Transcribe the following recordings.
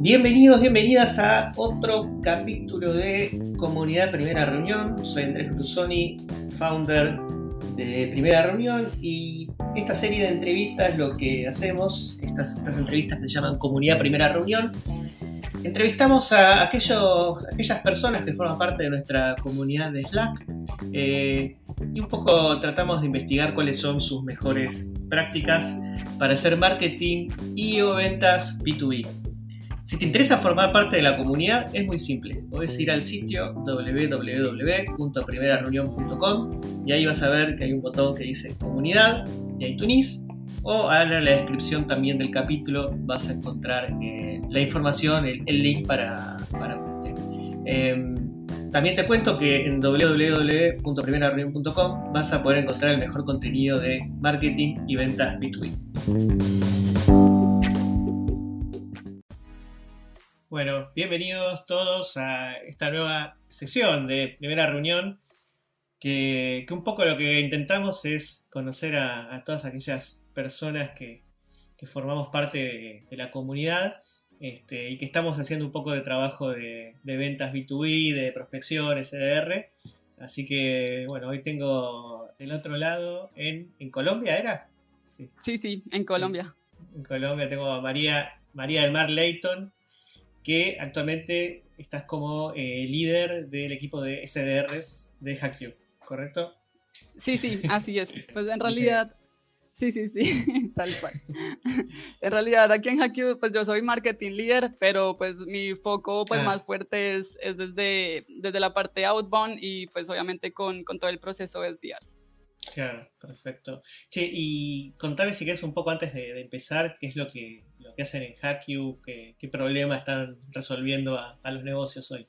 Bienvenidos, bienvenidas a otro capítulo de Comunidad Primera Reunión. Soy Andrés Brusoni, founder de Primera Reunión y esta serie de entrevistas lo que hacemos, estas entrevistas se llaman Comunidad Primera Reunión. Entrevistamos a aquellos, aquellas personas que forman parte de nuestra comunidad de Slack eh, y un poco tratamos de investigar cuáles son sus mejores prácticas para hacer marketing y o ventas B2B. Si te interesa formar parte de la comunidad, es muy simple. Puedes ir al sitio www.primerareunión.com y ahí vas a ver que hay un botón que dice comunidad y ahí tunís. O en la descripción también del capítulo vas a encontrar eh, la información, el, link para, para eh, también te cuento que en www.primerareunión.com vas a poder encontrar el mejor contenido de marketing y ventas B2B. Bueno, bienvenidos todos a esta nueva sesión de primera reunión, que, un poco lo que intentamos es conocer a, todas aquellas personas que, formamos parte de, la comunidad este, y que estamos haciendo un poco de trabajo de, ventas B2B, de prospección, SDR. Así que, bueno, hoy tengo del otro lado, en, Colombia, ¿era? Sí. sí, en Colombia. En, Colombia tengo a María, María del Mar Leighton, que actualmente estás como eh, líder del equipo de SDRs de HackU, ¿correcto? Sí, sí, así es. Pues en realidad, sí, sí, sí, tal cual. En realidad aquí en HackU, pues yo soy marketing líder, pero pues mi foco pues ah. más fuerte es, es, desde, desde la parte outbound y pues obviamente con, con todo el proceso de SDRs. Claro, perfecto. Che, y contame si quieres un poco antes de, empezar, qué es lo que, lo que hacen en HackU, qué, qué problema están resolviendo a, los negocios hoy.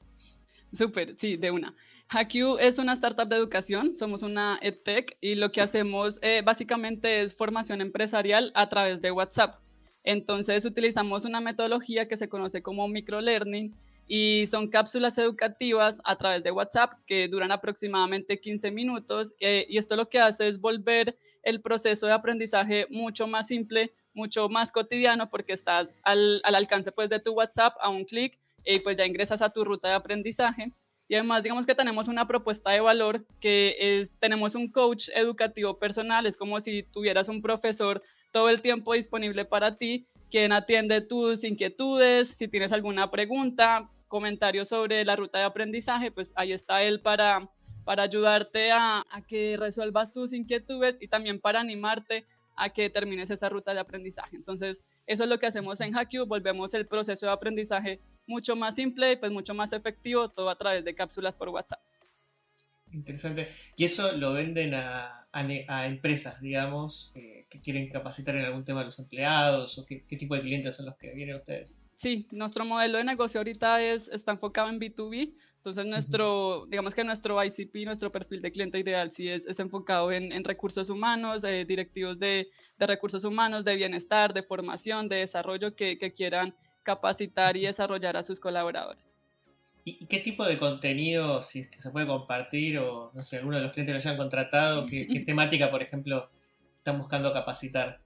Súper, sí, de una. HackU es una startup de educación, somos una EdTech y lo que hacemos eh, básicamente es formación empresarial a través de WhatsApp. Entonces utilizamos una metodología que se conoce como microlearning y son cápsulas educativas a través de WhatsApp que duran aproximadamente 15 minutos eh, y esto lo que hace es volver el proceso de aprendizaje mucho más simple, mucho más cotidiano porque estás al, alcance pues de tu WhatsApp a un clic y pues ya ingresas a tu ruta de aprendizaje. Y además, digamos que tenemos una propuesta de valor que es, tenemos un coach educativo personal, es como si tuvieras un profesor todo el tiempo disponible para ti, quien atiende tus inquietudes, si tienes alguna pregunta, comentarios sobre la ruta de aprendizaje, pues ahí está él para, para ayudarte a, que resuelvas tus inquietudes y también para animarte a que termines esa ruta de aprendizaje. Entonces, eso es lo que hacemos en HackU, volvemos el proceso de aprendizaje mucho más simple y pues mucho más efectivo, todo a través de cápsulas por WhatsApp. Interesante. ¿Y eso lo venden a, a, empresas, digamos, que quieren capacitar en algún tema a los empleados? ¿O qué, qué tipo de clientes son los que vienen a ustedes? Sí, nuestro modelo de negocio ahorita es, está enfocado en B2B, entonces nuestro, digamos que nuestro ICP, nuestro perfil de cliente ideal sí es, es enfocado en, en, recursos humanos, eh, directivos de, de, recursos humanos, de bienestar, de formación, de desarrollo que, que quieran capacitar y desarrollar a sus colaboradores. ¿Y qué tipo de contenido, si es que se puede compartir o no sé, alguno de los clientes lo hayan contratado, qué, qué temática, por ejemplo, están buscando capacitar?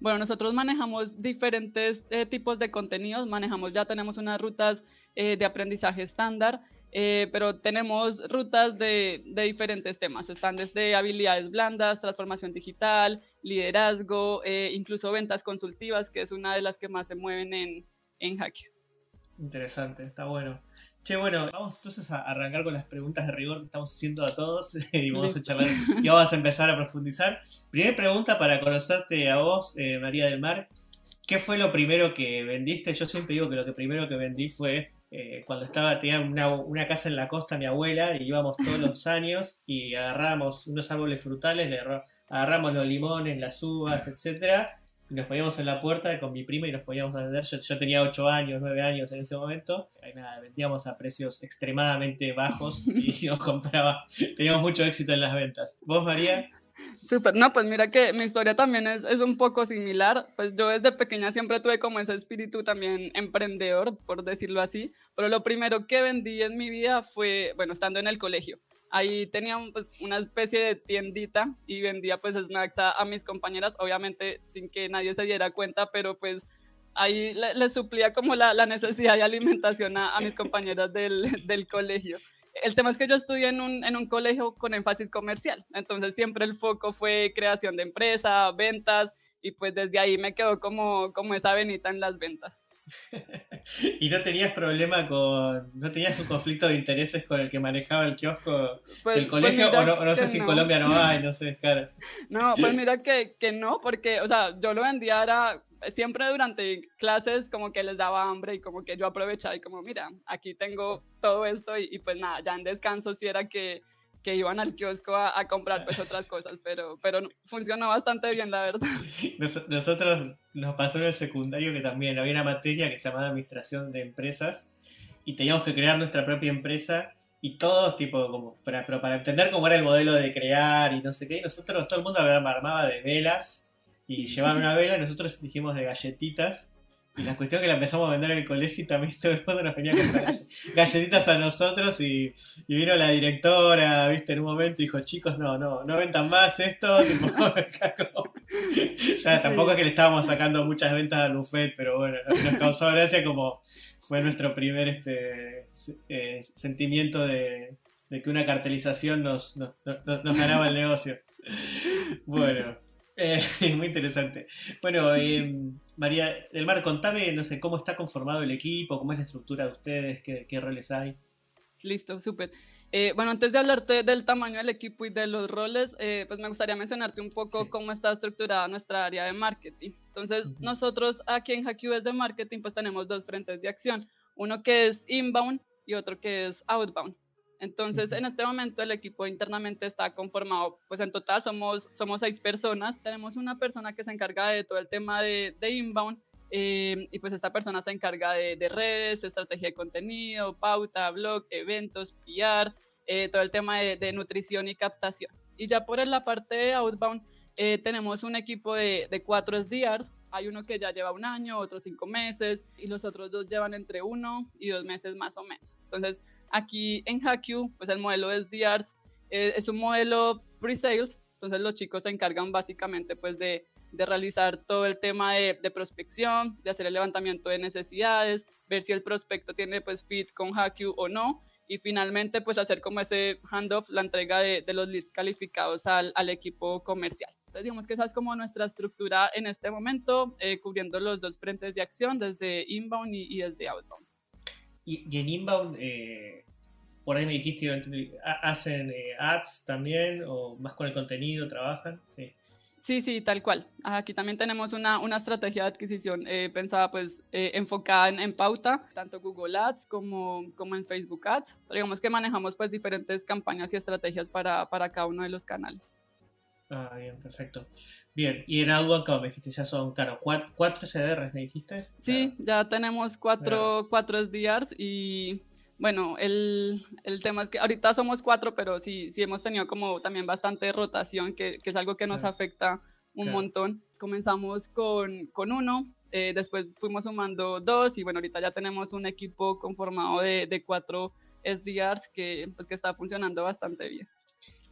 Bueno, nosotros manejamos diferentes eh, tipos de contenidos, manejamos, ya tenemos unas rutas eh, de aprendizaje estándar, eh, pero tenemos rutas de, de, diferentes temas. Están desde habilidades blandas, transformación digital, liderazgo, incluso ventas consultivas, que es una de las que más se mueven en, en Interesante, está bueno. Che, bueno, vamos entonces a arrancar con las preguntas de rigor que estamos haciendo a todos y vamos a charlar y vamos a empezar a profundizar. Primera pregunta para conocerte a vos, eh, María del Mar. ¿Qué fue lo primero que vendiste? Yo siempre digo que lo que primero que vendí fue eh, cuando estaba, tenía una, casa en la costa mi abuela y íbamos todos los años y agarrábamos unos árboles frutales, agarramos los limones, las uvas, etcétera nos poníamos en la puerta con mi prima y nos poníamos a vender. Yo, tenía 8 años, 9 años en ese momento. Ahí nada, vendíamos a precios extremadamente bajos y nos compraba. Teníamos mucho éxito en las ventas. ¿Vos, María? Súper, no, pues mira que mi historia también es, es, un poco similar. Pues yo desde pequeña siempre tuve como ese espíritu también emprendedor, por decirlo así. Pero lo primero que vendí en mi vida fue, bueno, estando en el colegio ahí tenía pues, una especie de tiendita y vendía pues snacks a, mis compañeras, obviamente sin que nadie se diera cuenta, pero pues ahí le, suplía como la, la, necesidad de alimentación a, mis compañeras del, del, colegio. El tema es que yo estudié en un, en un colegio con énfasis comercial, entonces siempre el foco fue creación de empresa, ventas, y pues desde ahí me quedó como, como esa venita en las ventas. ¿Y no tenías problema con, no tenías un conflicto de intereses con el que manejaba el kiosco pues, del pues colegio? o no, no sé si en Colombia no hay, no sé, claro. No, pues mira que, que no, porque, o sea, yo lo vendía era siempre durante clases como que les daba hambre y como que yo aprovechaba y como, mira, aquí tengo todo esto y, y pues nada, ya en descanso sí era que que iban al kiosco a, comprar pues otras cosas, pero, pero funcionó bastante bien, la verdad. nosotros nos pasó en el secundario que también había una materia que se llamaba Administración de Empresas y teníamos que crear nuestra propia empresa y todos, tipo, como, para, pero para entender cómo era el modelo de crear y no sé qué, y nosotros, todo el mundo armaba de velas y llevaban una vela y nosotros dijimos de galletitas y la cuestión que la empezamos a vender en el colegio y también todo el mundo nos venía a comprar galletitas a nosotros y, vino la directora, viste, en un momento y dijo, chicos, no, no, no ventan más esto. ya tampoco es que le estábamos sacando muchas ventas al buffet, pero bueno, nos causó gracia como fue nuestro primer este eh, sentimiento de, que una cartelización nos, nos ganaba el negocio. Bueno. Eh, muy interesante. Bueno, eh, María del Mar, contame, no sé, cómo está conformado el equipo, cómo es la estructura de ustedes, qué, roles hay. Listo, súper. Eh, bueno, antes de hablarte del tamaño del equipo y de los roles, pues me gustaría mencionarte un poco cómo está estructurada nuestra área de marketing. Entonces, nosotros aquí en HackU de marketing, pues tenemos dos frentes de acción, uno que es inbound y otro que es outbound. Entonces, en este momento el equipo internamente está conformado, pues en total somos, somos seis personas. Tenemos una persona que se encarga de todo el tema de, de inbound eh, y pues esta persona se encarga de, de, redes, estrategia de contenido, pauta, blog, eventos, PR, eh, todo el tema de, de, nutrición y captación. Y ya por la parte de outbound, eh, tenemos un equipo de, de cuatro SDRs. Hay uno que ya lleva un año, otro cinco meses y los otros dos llevan entre uno y dos meses más o menos. Entonces, Aquí en HackU, pues el modelo de SDRs eh, es un modelo pre-sales, entonces los chicos se encargan básicamente pues de, de realizar todo el tema de, de, prospección, de hacer el levantamiento de necesidades, ver si el prospecto tiene pues fit con HackU o no, y finalmente pues hacer como ese handoff, la entrega de, de los leads calificados al, al, equipo comercial. Entonces digamos que esa es como nuestra estructura en este momento, eh, cubriendo los dos frentes de acción, desde inbound y, y desde outbound. Y, en Inbound, eh, por ahí me dijiste, ¿hacen eh, ads también o más con el contenido trabajan? Sí. Sí, sí, tal cual. Aquí también tenemos una, una estrategia de adquisición eh, pensada, pues, enfocada en, pauta, tanto Google Ads como, como en Facebook Ads. digamos que manejamos, pues, diferentes campañas y estrategias para, para cada uno de los canales. Ah, bien, perfecto. Bien, y en Outbound, como me dijiste, ya son, claro, cuatro, cuatro SDRs, ¿me dijiste? Sí, ya tenemos cuatro, cuatro SDRs y bueno, el, el, tema es que ahorita somos cuatro, pero sí, sí hemos tenido como también bastante rotación, que, que es algo que nos afecta un montón. Comenzamos con, con uno, eh, después fuimos sumando dos y bueno, ahorita ya tenemos un equipo conformado de, de cuatro SDRs que, pues, que está funcionando bastante bien.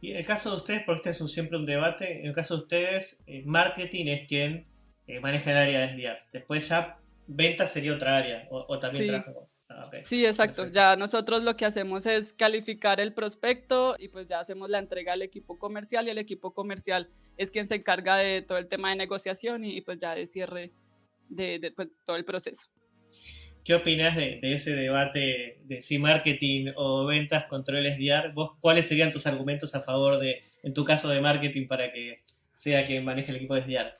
Y en el caso de ustedes, porque este es siempre un debate, en el caso de ustedes, eh, marketing es quien eh, maneja el área de SDRs. Después ya venta sería otra área, o, también sí. Ah, sí, exacto. Ya nosotros lo que hacemos es calificar el prospecto y pues ya hacemos la entrega al equipo comercial y el equipo comercial es quien se encarga de todo el tema de negociación y, pues ya de cierre de, de pues, todo el proceso. ¿Qué opinas de, ese debate de si marketing o ventas contra el SDR? ¿Vos cuáles serían tus argumentos a favor de, en tu caso, de marketing para que sea quien maneje el equipo de SDR?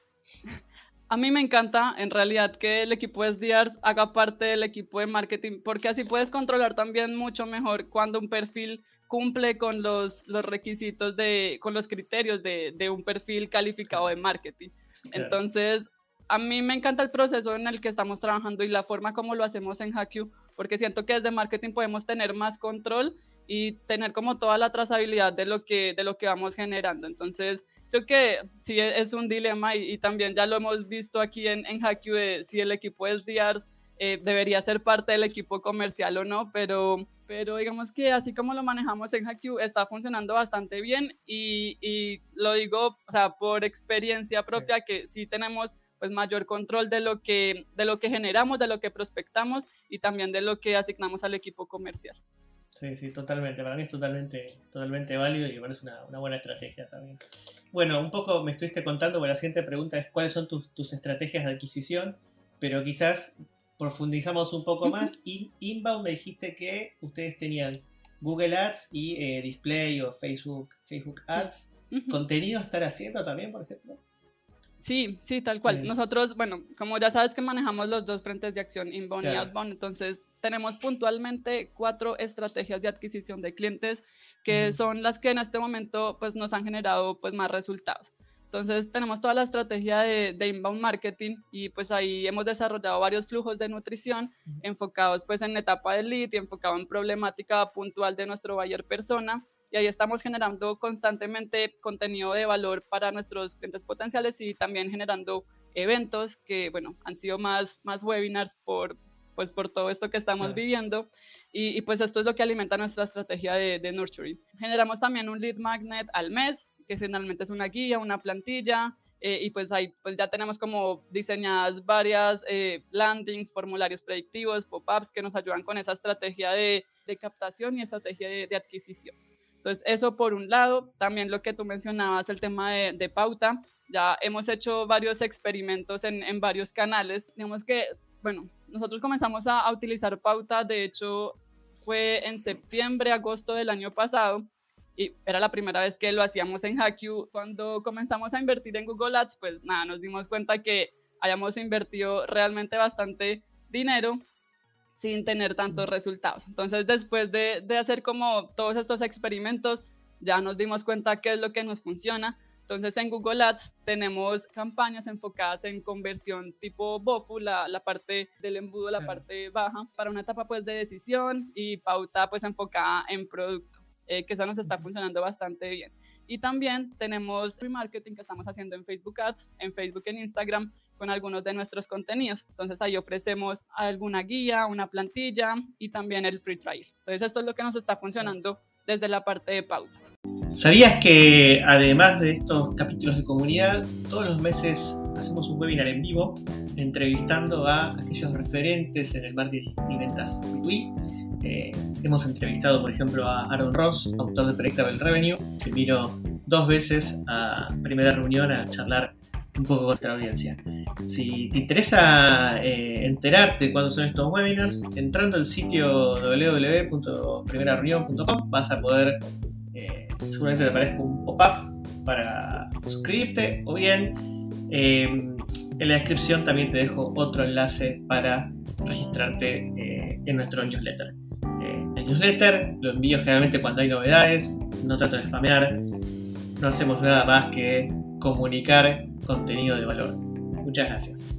A mí me encanta, en realidad, que el equipo de SDR haga parte del equipo de marketing, porque así puedes controlar también mucho mejor cuando un perfil cumple con los, los requisitos de, con los criterios de, de un perfil calificado de marketing. Entonces, a mí me encanta el proceso en el que estamos trabajando y la forma como lo hacemos en HackU, porque siento que desde marketing podemos tener más control y tener como toda la trazabilidad de lo que, de lo que vamos generando. Entonces, creo que sí es un dilema y, también ya lo hemos visto aquí en, en HackU de si el equipo de SDRs eh, debería ser parte del equipo comercial o no, pero, pero digamos que así como lo manejamos en HackU está funcionando bastante bien y, y lo digo o sea, por experiencia propia que sí tenemos pues mayor control de lo que, de lo que generamos, de lo que prospectamos y también de lo que asignamos al equipo comercial. Sí, sí, totalmente. Para mí es totalmente, totalmente válido y me parece una, una buena estrategia también. Bueno, un poco me estuviste contando, porque la siguiente pregunta es cuáles son tus, tus estrategias de adquisición, pero quizás profundizamos un poco más. In, inbound me dijiste que ustedes tenían Google Ads y eh, Display o Facebook, Facebook Ads. ¿Contenido estar haciendo también, por ejemplo? Sí, sí, tal cual. Nosotros, bueno, como ya sabes que manejamos los dos frentes de acción, inbound y outbound, entonces tenemos puntualmente cuatro estrategias de adquisición de clientes que son las que en este momento pues nos han generado pues más resultados. Entonces tenemos toda la estrategia de, de, inbound marketing y pues ahí hemos desarrollado varios flujos de nutrición enfocados pues en etapa de lead y enfocado en problemática puntual de nuestro buyer persona y ahí estamos generando constantemente contenido de valor para nuestros clientes potenciales y también generando eventos que bueno han sido más, más webinars por, pues por todo esto que estamos viviendo y, y, pues esto es lo que alimenta nuestra estrategia de, de nurturing. Generamos también un lead magnet al mes que generalmente es una guía, una plantilla, eh, y pues ahí pues ya tenemos como diseñadas varias eh, landings, formularios predictivos, pop-ups que nos ayudan con esa estrategia de, de captación y estrategia de, de, adquisición. Entonces, eso por un lado, también lo que tú mencionabas, el tema de, de pauta, ya hemos hecho varios experimentos en, en, varios canales. Digamos que, bueno, nosotros comenzamos a, a utilizar pauta, de hecho, fue en septiembre, agosto del año pasado, y era la primera vez que lo hacíamos en HackU. Cuando comenzamos a invertir en Google Ads, pues nada, nos dimos cuenta que hayamos invertido realmente bastante dinero sin tener tantos resultados. Entonces, después de, de hacer como todos estos experimentos, ya nos dimos cuenta qué es lo que nos funciona. Entonces, en Google Ads tenemos campañas enfocadas en conversión tipo BOFU, la, la parte del embudo, la parte baja, para una etapa pues de decisión y pauta pues enfocada en producto. Eh, que eso nos está funcionando bastante bien. Y también tenemos remarketing que estamos haciendo en Facebook Ads, en Facebook, en Instagram, con algunos de nuestros contenidos. Entonces ahí ofrecemos alguna guía, una plantilla y también el free trial. Entonces esto es lo que nos está funcionando desde la parte de pauta. ¿Sabías que además de estos capítulos de comunidad, todos los meses hacemos un webinar en vivo entrevistando a aquellos referentes en el marketing y ventas B2B eh, hemos entrevistado, por ejemplo, a Aaron Ross, autor de Predictable Revenue, que vino dos veces a primera reunión a charlar un poco con nuestra audiencia. Si te interesa eh, enterarte cuándo son estos webinars, entrando al sitio www.primerareunión.com vas a poder, eh, seguramente te aparezca un pop-up para suscribirte o bien en la descripción también te dejo otro enlace para registrarte en nuestro newsletter newsletter, lo envío generalmente cuando hay novedades, no trato de spamear, no hacemos nada más que comunicar contenido de valor. Muchas gracias.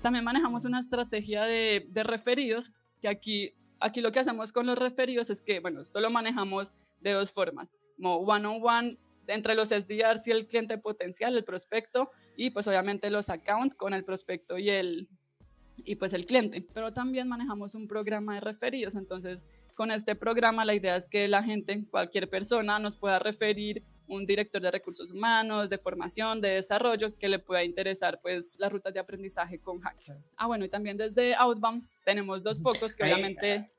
También manejamos una estrategia de, de referidos, que aquí, aquí lo que hacemos con los referidos es que, bueno, esto lo manejamos de dos formas, como one-on-one entre los SDRs y el cliente potencial, el prospecto, y pues obviamente los accounts con el prospecto y el, y pues el cliente. Pero también manejamos un programa de referidos, entonces con este programa la idea es que la gente, cualquier persona, nos pueda referir un director de recursos humanos, de formación, de desarrollo, que le pueda interesar pues las rutas de aprendizaje con Hack. Ah, bueno, y también desde Outbound tenemos dos focos que obviamente...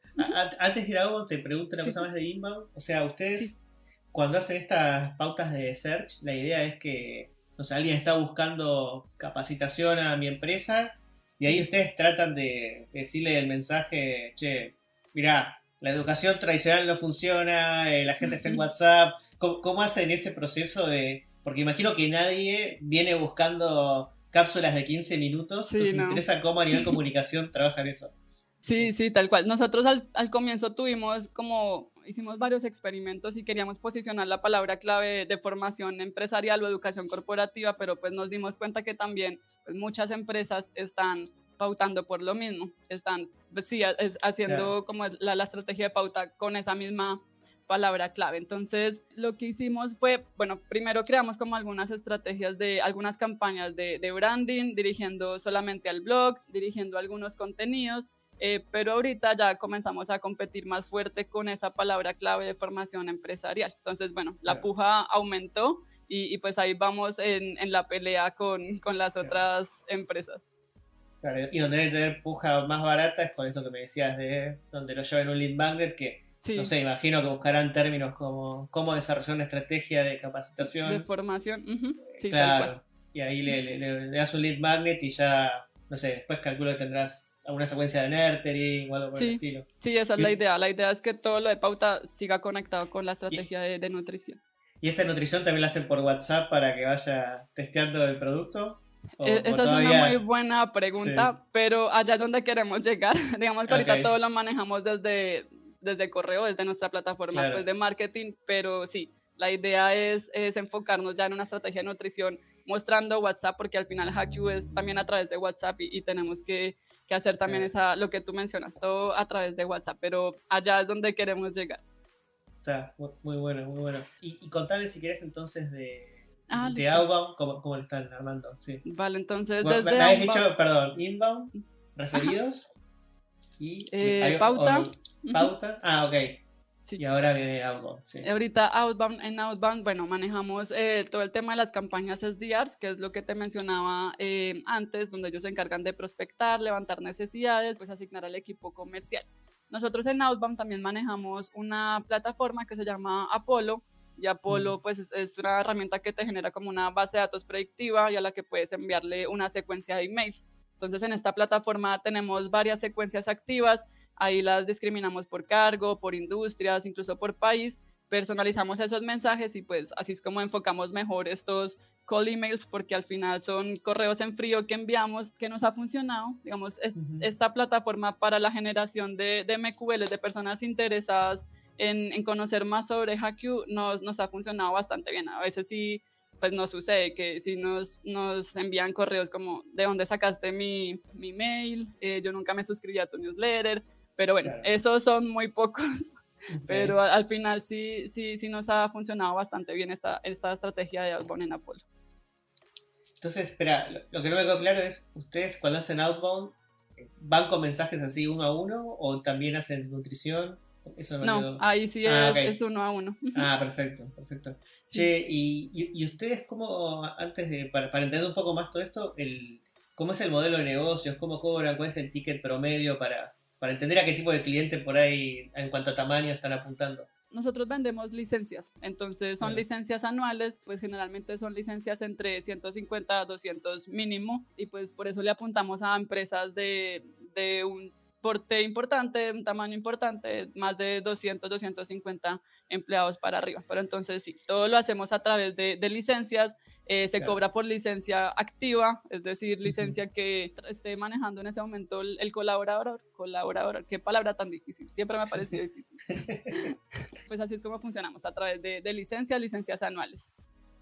Antes de ir a Outbound, te pregunto una cosa más de Inbound. O sea, ustedes cuando hacen estas pautas de search, la idea es que, o sea, alguien está buscando capacitación a mi empresa y ahí ustedes tratan de decirle el mensaje, che, mirá, la educación tradicional no funciona, eh, la gente está en WhatsApp. ¿Cómo, hacen ese proceso de...? Porque imagino que nadie viene buscando cápsulas de 15 minutos, entonces me interesa cómo a nivel comunicación trabajan eso. Sí, sí, tal cual. Nosotros al, al, comienzo tuvimos como, hicimos varios experimentos y queríamos posicionar la palabra clave de formación empresarial o educación corporativa, pero pues nos dimos cuenta que también pues, muchas empresas están pautando por lo mismo, están pues, sí, haciendo como la, la estrategia de pauta con esa misma palabra clave. Entonces, lo que hicimos fue, bueno, primero creamos como algunas estrategias de algunas campañas de, de branding, dirigiendo solamente al blog, dirigiendo algunos contenidos eh, pero ahorita ya comenzamos a competir más fuerte con esa palabra clave de formación empresarial. Entonces, bueno, la puja aumentó y, pues ahí vamos en, en la pelea con, con las otras empresas. Claro, y donde debe tener puja más barata es con eso que me decías de donde lo llevan un lead magnet que no sé, imagino que buscarán términos como cómo desarrollar una estrategia de capacitación. De formación, sí, claro. Y ahí le, le, das un lead magnet y ya, no sé, después calculo que tendrás alguna secuencia de nurturing o algo por el estilo. Sí, esa es la idea. La idea es que todo lo de pauta siga conectado con la estrategia de, nutrición. ¿Y esa nutrición también la hacen por WhatsApp para que vaya testeando el producto? E, esa es una muy buena pregunta, pero allá es donde queremos llegar. Digamos que ahorita todo lo manejamos desde, desde correo, desde nuestra plataforma pues, de marketing, pero sí, la idea es, es, enfocarnos ya en una estrategia de nutrición mostrando WhatsApp, porque al final HackU es también a través de WhatsApp y, tenemos que, que, hacer también esa, lo que tú mencionas, todo a través de WhatsApp, pero allá es donde queremos llegar. Está muy bueno, muy bueno. Y, y contame si quieres entonces de, ah, de Outbound, ¿cómo, lo están armando? Sí. Vale, entonces desde me habéis dicho, perdón, Inbound, referidos y... Eh, pauta. Pauta. Ah, ok. Y ahora viene Outbound. Sí. Ahorita Outbound, en Outbound, bueno, manejamos eh, todo el tema de las campañas SDRs, que es lo que te mencionaba eh, antes, donde ellos se encargan de prospectar, levantar necesidades, pues asignar al equipo comercial. Nosotros en Outbound también manejamos una plataforma que se llama Apollo, y Apollo pues es, es, una herramienta que te genera como una base de datos predictiva y a la que puedes enviarle una secuencia de emails. Entonces en esta plataforma tenemos varias secuencias activas Ahí las discriminamos por cargo, por industrias, incluso por país. Personalizamos esos mensajes y pues así es como enfocamos mejor estos call emails porque al final son correos en frío que enviamos que nos ha funcionado. Digamos, esta plataforma para la generación de, de MQL, de personas interesadas en, en conocer más sobre HackU, nos, nos ha funcionado bastante bien. A veces sí pues nos sucede que si nos, nos envían correos como de dónde sacaste mi, mi mail, eh, yo nunca me suscribí a tu newsletter, pero bueno, esos son muy pocos. Pero al final sí, sí, sí nos ha funcionado bastante bien esta, esta estrategia de outbound en Apolo. Entonces, espera, lo, que no me quedó claro es, ¿ustedes cuando hacen outbound van con mensajes así uno a uno o también hacen nutrición? Eso no, ahí sí ah, es, uno a uno. Ah, perfecto, perfecto. Che, y, y, ustedes cómo, antes de, para, para, entender un poco más todo esto, el, ¿cómo es el modelo de negocios? ¿Cómo cobran? ¿Cuál es el ticket promedio para, para entender a qué tipo de cliente por ahí en cuanto a tamaño están apuntando. Nosotros vendemos licencias, entonces son licencias anuales, pues generalmente son licencias entre 150 a 200 mínimo y pues por eso le apuntamos a empresas de, de un porte importante, un tamaño importante, más de 200, 250 empleados para arriba. Pero entonces sí, todo lo hacemos a través de, de licencias eh, se cobra por licencia activa, es decir, licencia que esté manejando en ese momento el, colaborador. Colaborador, qué palabra tan difícil, siempre me ha parecido difícil. pues así es como funcionamos, a través de, de licencias, licencias anuales.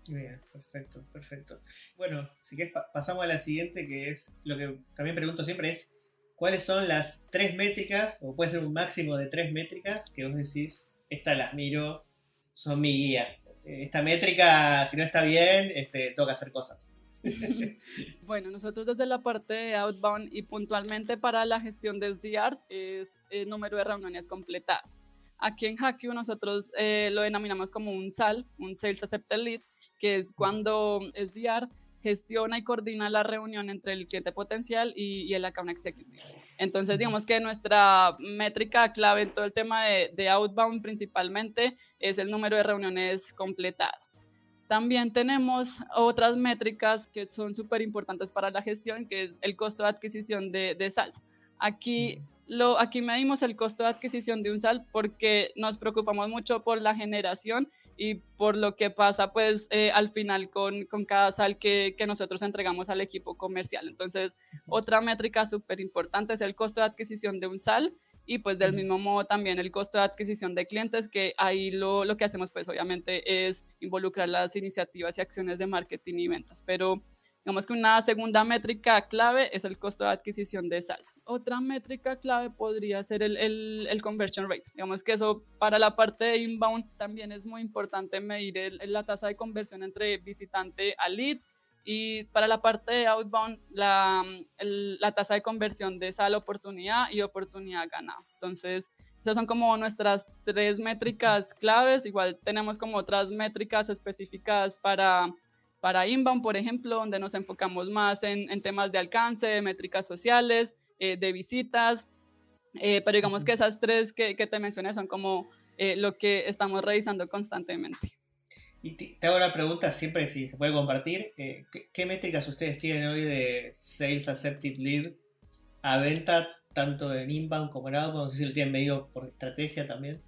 Bien, perfecto, perfecto. Bueno, si quieres pasamos a la siguiente, que es lo que también pregunto siempre es, ¿cuáles son las tres métricas, o puede ser un máximo de tres métricas, que vos decís, estas las miro, son mi guía? esta métrica, si no está bien, este, toca hacer cosas. bueno, nosotros desde la parte de Outbound y puntualmente para la gestión de SDRs es el número de reuniones completadas. Aquí en HackU nosotros eh, lo denominamos como un SAL, un Sales Accepted Lead, que es cuando SDR gestiona y coordina la reunión entre el cliente potencial y, el account executive. Entonces, digamos que nuestra métrica clave en todo el tema de, de outbound principalmente es el número de reuniones completadas. También tenemos otras métricas que son súper importantes para la gestión, que es el costo de adquisición de, de SALs. Aquí, lo, aquí medimos el costo de adquisición de un SAL porque nos preocupamos mucho por la generación y por lo que pasa pues eh, al final con, con, cada sal que, que, nosotros entregamos al equipo comercial. Entonces, otra métrica súper importante es el costo de adquisición de un sal y pues del mismo modo también el costo de adquisición de clientes, que ahí lo, lo que hacemos pues obviamente es involucrar las iniciativas y acciones de marketing y ventas, pero Digamos que una segunda métrica clave es el costo de adquisición de salsa. Otra métrica clave podría ser el, el, conversion rate. Digamos que eso para la parte de inbound también es muy importante medir la tasa de conversión entre visitante a lead y para la parte de outbound, la, la tasa de conversión de sal oportunidad y oportunidad ganada. Entonces, esas son como nuestras tres métricas claves. Igual tenemos como otras métricas específicas para, para inbound, por ejemplo, donde nos enfocamos más en, en temas de alcance, de métricas sociales, eh, de visitas. Eh, pero digamos que esas tres que, que te mencioné son como eh, lo que estamos revisando constantemente. Y te hago una pregunta siempre si se puede compartir. ¿qué, ¿qué, métricas ustedes tienen hoy de Sales Accepted Lead a venta tanto en inbound como en outbound, no sé si lo tienen medido por estrategia también.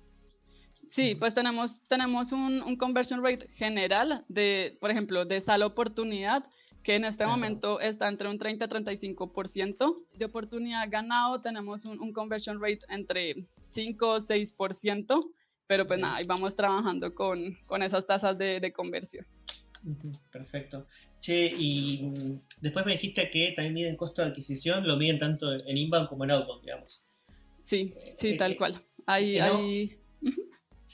Sí, pues tenemos, tenemos un, un, conversion rate general de, por ejemplo, de sala oportunidad, que en este momento está entre un 30 y 35%. De oportunidad ganado tenemos un, un conversion rate entre 5 o 6%, pero pues nada, ahí vamos trabajando con, con esas tasas de, de conversión. Perfecto. Che, y mm, después me dijiste que también miden costo de adquisición, lo miden tanto en inbound como en outbound, digamos. Sí, sí, eh, tal eh, cual. Ahí, ahí...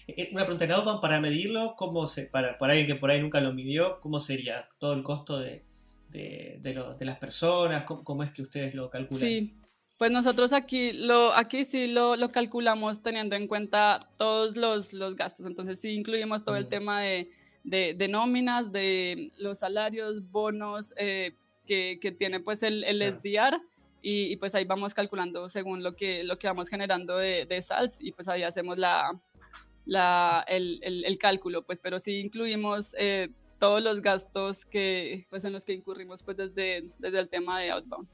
Eh, una pregunta en para medirlo, ¿cómo se, para, para alguien que por ahí nunca lo midió, ¿cómo sería todo el costo de, de, de, las personas? ¿Cómo, es que ustedes lo calculan? Sí, pues nosotros aquí, lo, aquí sí lo, lo calculamos teniendo en cuenta todos los, los gastos, entonces sí incluimos todo el tema de de, nóminas, de los salarios, bonos eh, que, tiene pues el, el SDR y, pues ahí vamos calculando según lo que, lo que vamos generando de, de SALS y pues ahí hacemos la, la, el, el, cálculo, pues pero sí incluimos eh, todos los gastos que, pues en los que incurrimos pues desde, desde el tema de outbound.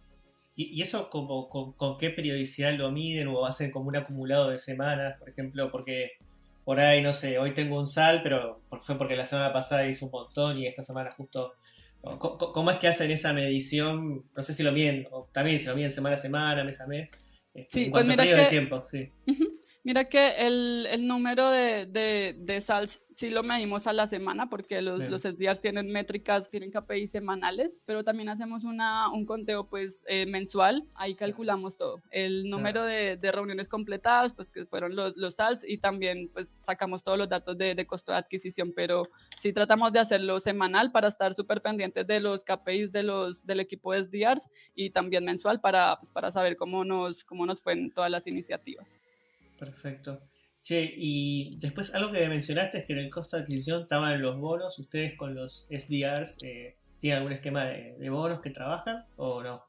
¿Y, eso como, con, con, qué periodicidad lo miden o hacen como un acumulado de semanas, por ejemplo? Porque por ahí, no sé, hoy tengo un sal, pero fue porque la semana pasada hice un montón y esta semana justo... ¿Cómo es que hacen esa medición? No sé si lo miden, o también si lo miden semana a semana, mes a mes. Este, sí, en pues cuanto de tiempo, sí. Mira que el, el número de, de, de, SALS sí lo medimos a la semana porque los, los SDRs tienen métricas, tienen KPI semanales, pero también hacemos una, un conteo pues eh, mensual, ahí calculamos todo. El número de, de, reuniones completadas, pues que fueron los, los SALS y también pues sacamos todos los datos de, de costo de adquisición, pero sí tratamos de hacerlo semanal para estar súper pendientes de los KPIs de los, del equipo de SDRs y también mensual para, pues, para saber cómo nos, cómo nos fue en todas las iniciativas. Perfecto. Che, y después algo que mencionaste es que en el costo de adquisición estaban los bonos. ¿Ustedes con los SDRs eh, tienen algún esquema de, bonos que trabajan o no?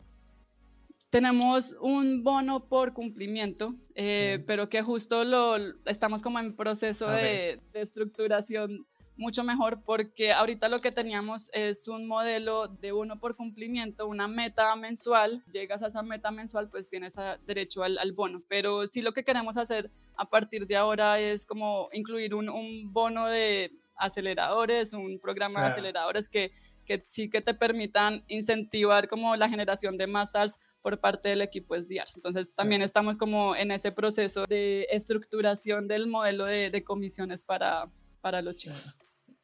Tenemos un bono por cumplimiento, eh, pero que justo lo estamos como en proceso de, de, estructuración mucho mejor porque ahorita lo que teníamos es un modelo de uno por cumplimiento, una meta mensual, llegas a esa meta mensual pues tienes derecho al, bono, pero sí lo que queremos hacer a partir de ahora es como incluir un, un bono de aceleradores, un programa de aceleradores que, que sí que te permitan incentivar como la generación de más sals por parte del equipo SDRs. Entonces también estamos como en ese proceso de estructuración del modelo de, de comisiones para, para los chicos.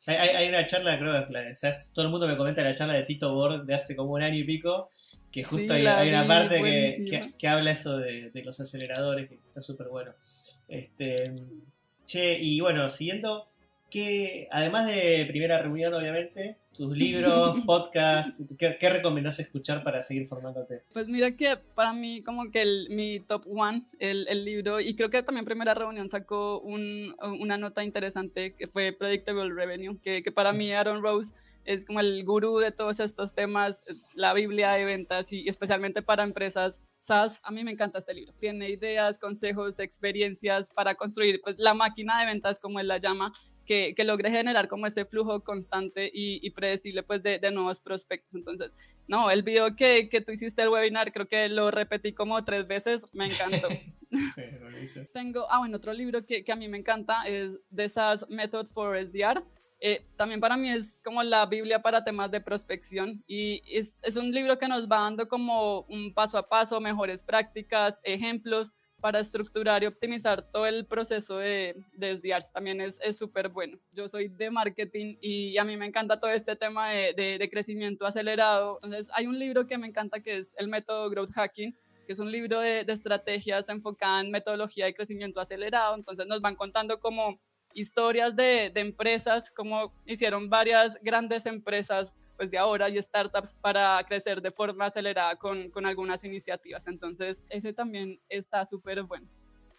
Hay, una charla, creo, que todo el mundo me comenta la charla de Tito Bord de hace como un año y pico, que justo hay, una parte que, que, habla eso de, de los aceleradores, que está súper bueno. Este, che, y bueno, siguiendo, que además de primera reunión, obviamente, tus libros, podcasts, ¿qué, ¿qué, recomendás escuchar para seguir formándote? Pues mira que para mí como que el, mi top one, el, el, libro, y creo que también primera reunión sacó un, una nota interesante que fue Predictable Revenue, que, que para mí Aaron Rose es como el gurú de todos estos temas, la Biblia de ventas y especialmente para empresas SaaS. A mí me encanta este libro. Tiene ideas, consejos, experiencias para construir pues, la máquina de ventas, como él la llama, que, que logre generar como ese flujo constante y, predecible pues de, de, nuevos prospectos. Entonces, no, el video que, que, tú hiciste el webinar, creo que lo repetí como tres veces, me encantó. Tengo, ah, bueno, otro libro que, que, a mí me encanta es The SaaS Method for SDR. Eh, también para mí es como la Biblia para temas de prospección y es, es un libro que nos va dando como un paso a paso, mejores prácticas, ejemplos para estructurar y optimizar todo el proceso de, de SDRs también es súper bueno. Yo soy de marketing y a mí me encanta todo este tema de, de, crecimiento acelerado. Entonces hay un libro que me encanta que es el método Growth Hacking, que es un libro de, estrategias enfocada en metodología de crecimiento acelerado. Entonces nos van contando como historias de, de empresas, cómo hicieron varias grandes empresas pues, de ahora y startups para crecer de forma acelerada con, con algunas iniciativas. Entonces, ese también está súper bueno.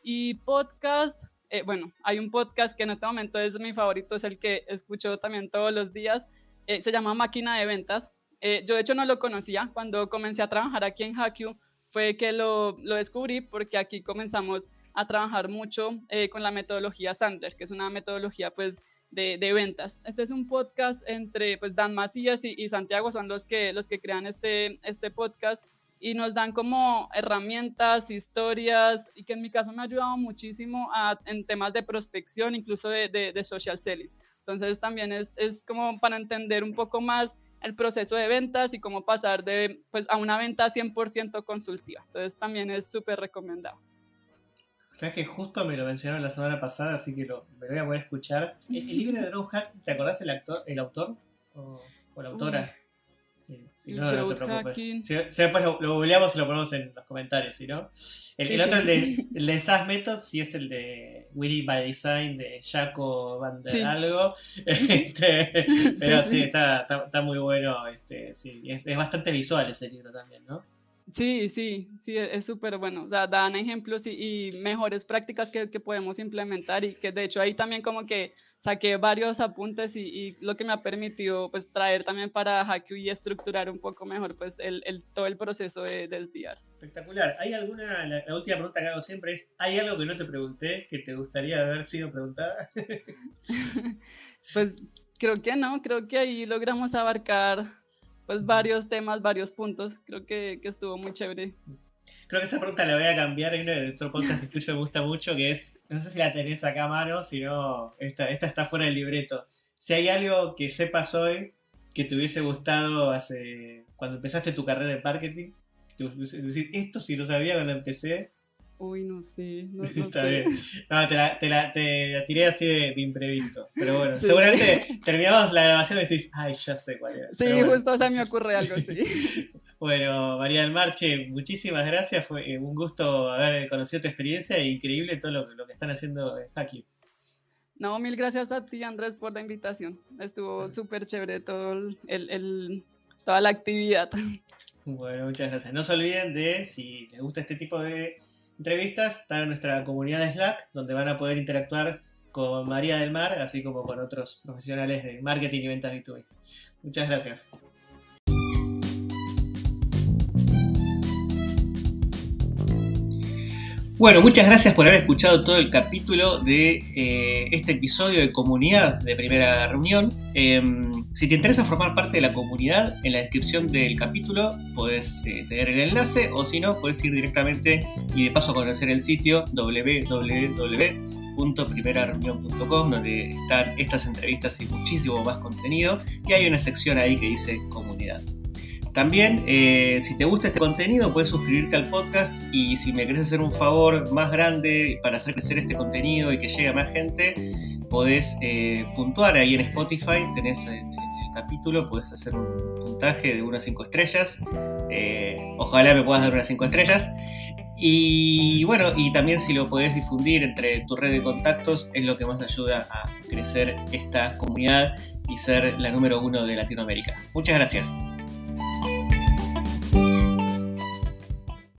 Y podcast, eh, bueno, hay un podcast que en este momento es mi favorito, es el que escucho también todos los días, eh, se llama Máquina de Ventas. Eh, yo de hecho no lo conocía, cuando comencé a trabajar aquí en HackU fue que lo, lo descubrí porque aquí comenzamos a trabajar mucho con la metodología Sandler, que es una metodología pues de, ventas. Este es un podcast entre pues, Dan Macías y, y, Santiago, son los que, los que crean este, este podcast y nos dan como herramientas, historias, y que en mi caso me ha ayudado muchísimo a, en temas de prospección, incluso de, de, social selling. Entonces también es, es, como para entender un poco más el proceso de ventas y cómo pasar de, pues, a una venta 100% consultiva. Entonces también es súper recomendado. Sabes que justo me lo mencionaron la semana pasada, así que lo, me voy a poder escuchar. El, libro de Hack, ¿te acordás el actor, el autor o, la autora? Si no, no te preocupes. Si, después lo, lo googleamos y lo ponemos en los comentarios, ¿sí, no? El, otro, el de, el de SAS Method, sí es el de Winning by Design de Jaco Van der Algo. Este, pero sí, está, está, muy bueno. Este, sí, es, es bastante visual ese libro también, ¿no? Sí, sí, sí, e, es súper bueno. O sea, dan ejemplos y, mejores prácticas que, que, podemos implementar y que de hecho ahí también como que saqué varios apuntes y, lo que me ha permitido pues traer también para Hacku y estructurar un poco mejor pues el, el todo el proceso de, de Espectacular. ¿Hay alguna, la, última pregunta que hago siempre es, ¿hay algo que no te pregunté que te gustaría haber sido preguntada? pues creo que no, creo que ahí logramos abarcar pues varios temas, varios puntos. Creo que, que estuvo muy chévere. Creo que esa pregunta la voy a cambiar. Hay de otro podcast que me gusta mucho que es, no sé si la tenés acá a mano, sino esta, esta está fuera del libreto. Si hay algo que sepas hoy que te hubiese gustado hace cuando empezaste tu carrera en marketing, decir, esto sí lo sabía cuando empecé, Uy, no sé. No, Está bien. No, te la, te, la, te tiré así de, imprevisto. Pero bueno, seguramente terminamos la grabación y decís, ay, ya sé cuál es. Sí, justo o sea, me ocurre algo así. bueno, María del Marche, muchísimas gracias. Fue eh, un gusto haber conocido tu experiencia e increíble todo lo, lo que están haciendo en Haki. No, mil gracias a ti, Andrés, por la invitación. Estuvo súper chévere todo el, el, toda la actividad. Bueno, muchas gracias. No se olviden de, si les gusta este tipo de entrevistas, está en nuestra comunidad de Slack, donde van a poder interactuar con María del Mar, así como con otros profesionales de marketing y ventas B2B. Muchas gracias. Bueno, muchas gracias por haber escuchado todo el capítulo de eh, este episodio de comunidad de primera reunión. Em, si te interesa formar parte de la comunidad, en la descripción del capítulo puedes eh, tener el enlace o si no, puedes ir directamente y de paso conocer el sitio www.primerareunión.com donde están estas entrevistas y muchísimo más contenido y hay una sección ahí que dice comunidad. También, eh, si te gusta este contenido, puedes suscribirte al podcast y si me querés hacer un favor más grande para hacer crecer este contenido y que llegue a más gente, podés eh, puntuar ahí en Spotify, tenés en, el capítulo, puedes hacer un puntaje de unas 5 estrellas. Eh, ojalá me puedas dar unas 5 estrellas. Y bueno, y también si lo podés difundir entre tu red de contactos es lo que más ayuda a crecer esta comunidad y ser la número uno de Latinoamérica. Muchas gracias. Oh.